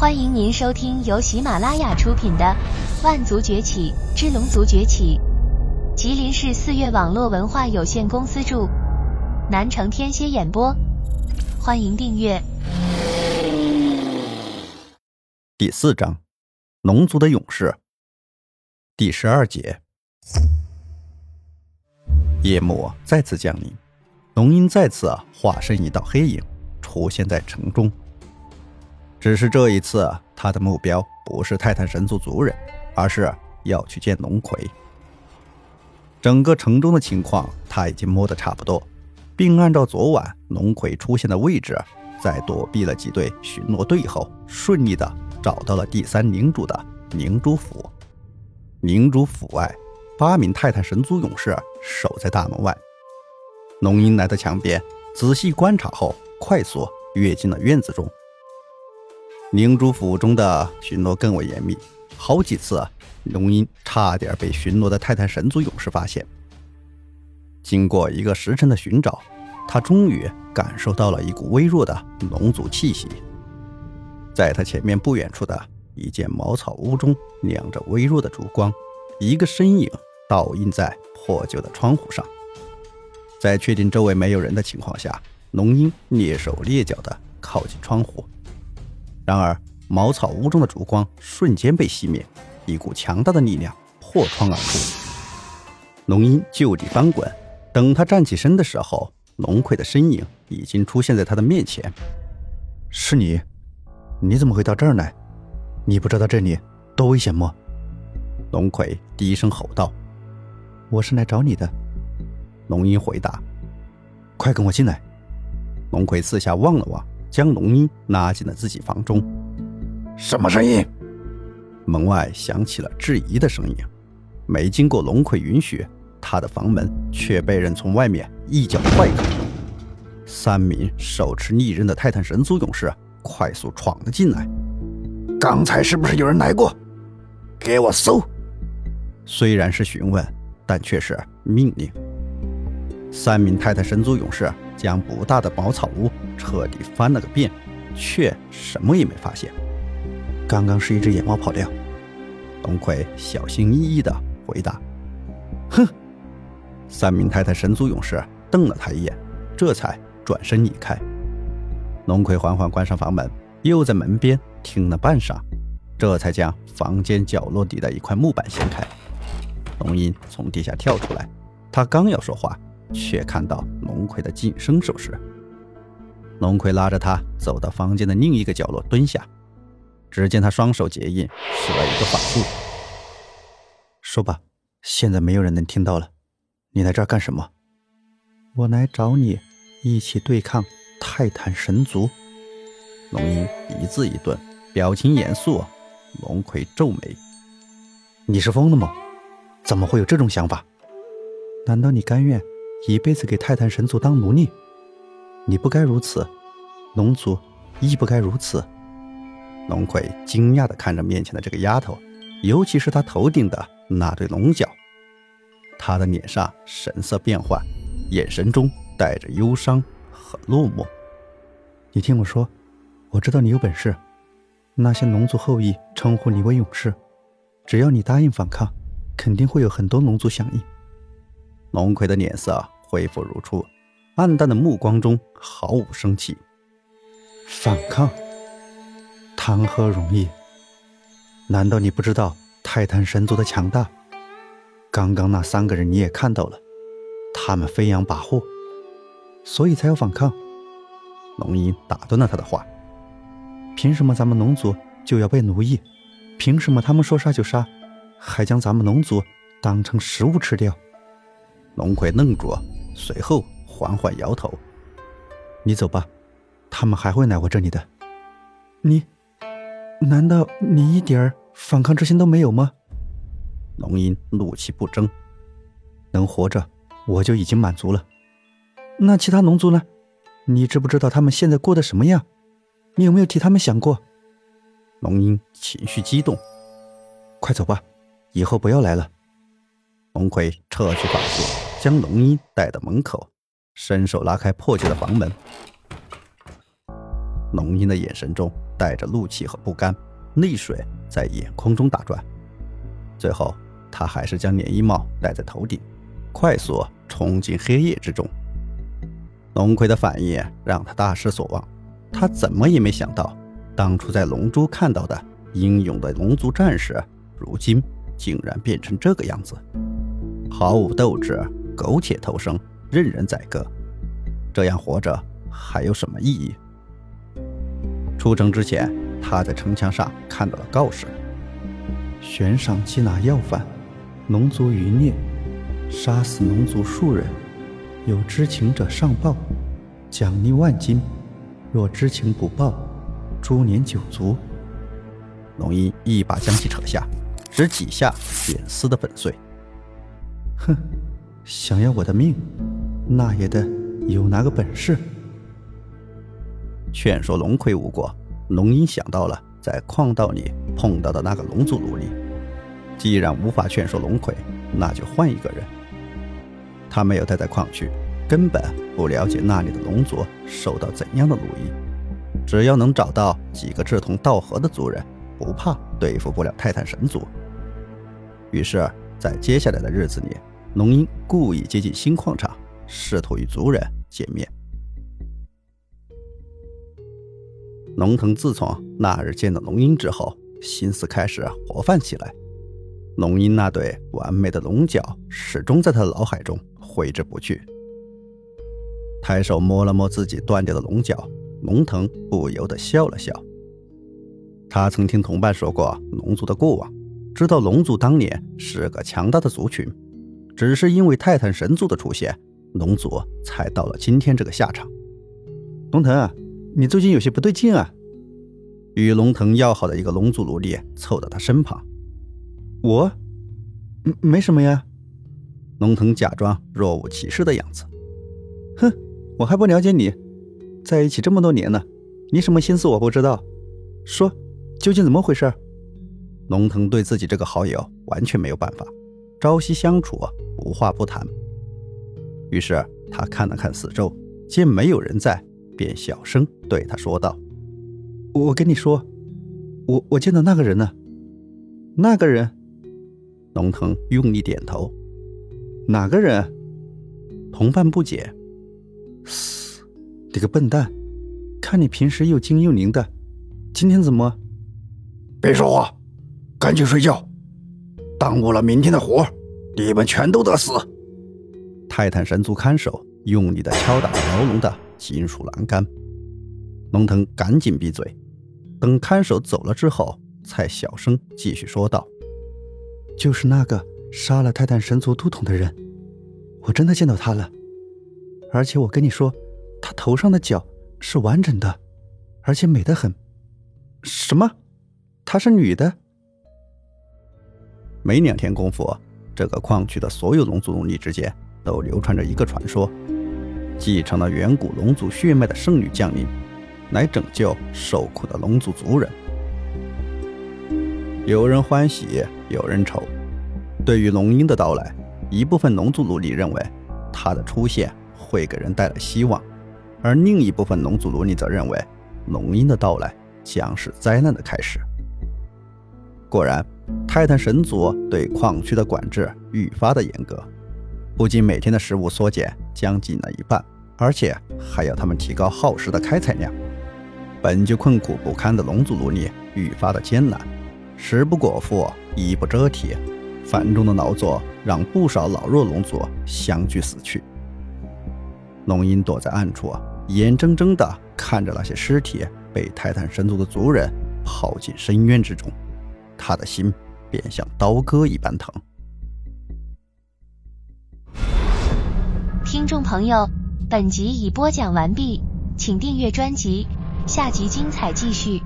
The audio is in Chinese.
欢迎您收听由喜马拉雅出品的《万族崛起之龙族崛起》，吉林市四月网络文化有限公司著，南城天蝎演播。欢迎订阅。第四章，龙族的勇士。第十二节，夜幕再次降临，龙鹰再次化身一道黑影，出现在城中。只是这一次，他的目标不是泰坦神族族人，而是要去见龙葵。整个城中的情况他已经摸得差不多，并按照昨晚龙葵出现的位置，在躲避了几队巡逻队后，顺利的找到了第三领主的凝珠府。凝珠府外，八名泰坦神族勇士守在大门外。龙鹰来到墙边，仔细观察后，快速跃进了院子中。凝珠府中的巡逻更为严密，好几次龙鹰差点被巡逻的泰坦神族勇士发现。经过一个时辰的寻找，他终于感受到了一股微弱的龙族气息。在他前面不远处的一间茅草屋中，亮着微弱的烛光，一个身影倒映在破旧的窗户上。在确定周围没有人的情况下，龙鹰蹑手蹑脚地靠近窗户。然而，茅草屋中的烛光瞬间被熄灭，一股强大的力量破窗而出。龙鹰就地翻滚，等他站起身的时候，龙葵的身影已经出现在他的面前。是你？你怎么会到这儿来？你不知道这里多危险吗？龙葵低声吼道：“我是来找你的。”龙鹰回答：“快跟我进来。”龙葵四下望了望。将龙鹰拉进了自己房中。什么声音？门外响起了质疑的声音。没经过龙葵允许，他的房门却被人从外面一脚踹开。三名手持利刃的泰坦神族勇士快速闯了进来。刚才是不是有人来过？给我搜！虽然是询问，但却是命令。三名泰坦神族勇士将不大的茅草屋彻底翻了个遍，却什么也没发现。刚刚是一只野猫跑掉。龙葵小心翼翼地回答：“哼！”三名太太神族勇士瞪了他一眼，这才转身离开。龙葵缓缓关上房门，又在门边听了半晌，这才将房间角落底的一块木板掀开。龙鹰从地下跳出来，他刚要说话。却看到龙葵的近身手势。龙葵拉着他走到房间的另一个角落，蹲下。只见他双手结印，施了一个法术。说吧，现在没有人能听到了。你来这儿干什么？我来找你，一起对抗泰坦神族。龙一一字一顿，表情严肃。龙葵皱眉：“你是疯了吗？怎么会有这种想法？难道你甘愿？”一辈子给泰坦神族当奴隶，你不该如此，龙族亦不该如此。龙葵惊讶地看着面前的这个丫头，尤其是她头顶的那对龙角。她的脸上神色变幻，眼神中带着忧伤和落寞。你听我说，我知道你有本事，那些龙族后裔称呼你为勇士，只要你答应反抗，肯定会有很多龙族响应。龙葵的脸色恢复如初，暗淡的目光中毫无生气。反抗，谈何容易？难道你不知道泰坦神族的强大？刚刚那三个人你也看到了，他们飞扬跋扈，所以才要反抗。龙吟打断了他的话：“凭什么咱们龙族就要被奴役？凭什么他们说杀就杀，还将咱们龙族当成食物吃掉？”龙葵愣住，随后缓缓摇头：“你走吧，他们还会来我这里的。你，难道你一点反抗之心都没有吗？”龙吟怒气不争：“能活着，我就已经满足了。那其他龙族呢？你知不知道他们现在过得什么样？你有没有替他们想过？”龙吟情绪激动：“快走吧，以后不要来了。”龙葵撤去法术。将龙鹰带到门口，伸手拉开破旧的房门。龙英的眼神中带着怒气和不甘，泪水在眼眶中打转。最后，他还是将连衣帽戴在头顶，快速冲进黑夜之中。龙葵的反应让他大失所望，他怎么也没想到，当初在龙珠看到的英勇的龙族战士，如今竟然变成这个样子，毫无斗志，苟且偷生，任人宰割。这样活着还有什么意义？出城之前，他在城墙上看到了告示：“悬赏缉拿要犯，龙族余孽，杀死龙族数人。”有知情者上报，奖励万金；若知情不报，株连九族。龙一一把将其扯下，只几下便撕得粉碎。哼，想要我的命，那也得有那个本事。劝说龙葵无果，龙英想到了在矿道里碰到的那个龙族奴隶。既然无法劝说龙葵，那就换一个人。他没有待在矿区，根本不了解那里的龙族受到怎样的奴役。只要能找到几个志同道合的族人，不怕对付不了泰坦神族。于是，在接下来的日子里，龙鹰故意接近新矿场，试图与族人见面。龙腾自从那日见到龙鹰之后，心思开始活泛起来。龙鹰那对完美的龙角始终在他的脑海中。挥之不去。抬手摸了摸自己断掉的龙角，龙腾不由得笑了笑。他曾听同伴说过龙族的过往，知道龙族当年是个强大的族群，只是因为泰坦神族的出现，龙族才到了今天这个下场。龙腾啊，你最近有些不对劲啊！与龙腾要好的一个龙族奴隶凑到他身旁。我，没什么呀。龙腾假装若无其事的样子，哼，我还不了解你，在一起这么多年了，你什么心思我不知道。说，究竟怎么回事？龙腾对自己这个好友完全没有办法，朝夕相处，无话不谈。于是他看了看四周，见没有人在，便小声对他说道：“我跟你说，我我见到那个人呢。那个人。”龙腾用力点头。哪个人？同伴不解。嘶，你个笨蛋！看你平时又精又灵的，今天怎么？别说话，赶紧睡觉，耽误了明天的活，你们全都得死！泰坦神族看守用力的敲打牢笼的金属栏杆。龙腾赶紧闭嘴，等看守走了之后，才小声继续说道：“就是那个。”杀了泰坦神族都统的人，我真的见到他了，而且我跟你说，他头上的角是完整的，而且美得很。什么？她是女的？没两天功夫，这个矿区的所有龙族奴隶之间都流传着一个传说：继承了远古龙族血脉的圣女降临，来拯救受苦的龙族族人。有人欢喜，有人愁。对于龙鹰的到来，一部分龙族奴隶认为他的出现会给人带来希望，而另一部分龙族奴隶则认为龙鹰的到来将是灾难的开始。果然，泰坦神族对矿区的管制愈发的严格，不仅每天的食物缩减将近了一半，而且还要他们提高耗时的开采量。本就困苦不堪的龙族奴隶愈发的艰难，食不果腹，衣不遮体。繁重的劳作让不少老弱龙族相继死去。龙鹰躲在暗处，眼睁睁地看着那些尸体被泰坦神族的族人抛进深渊之中，他的心便像刀割一般疼。听众朋友，本集已播讲完毕，请订阅专辑，下集精彩继续。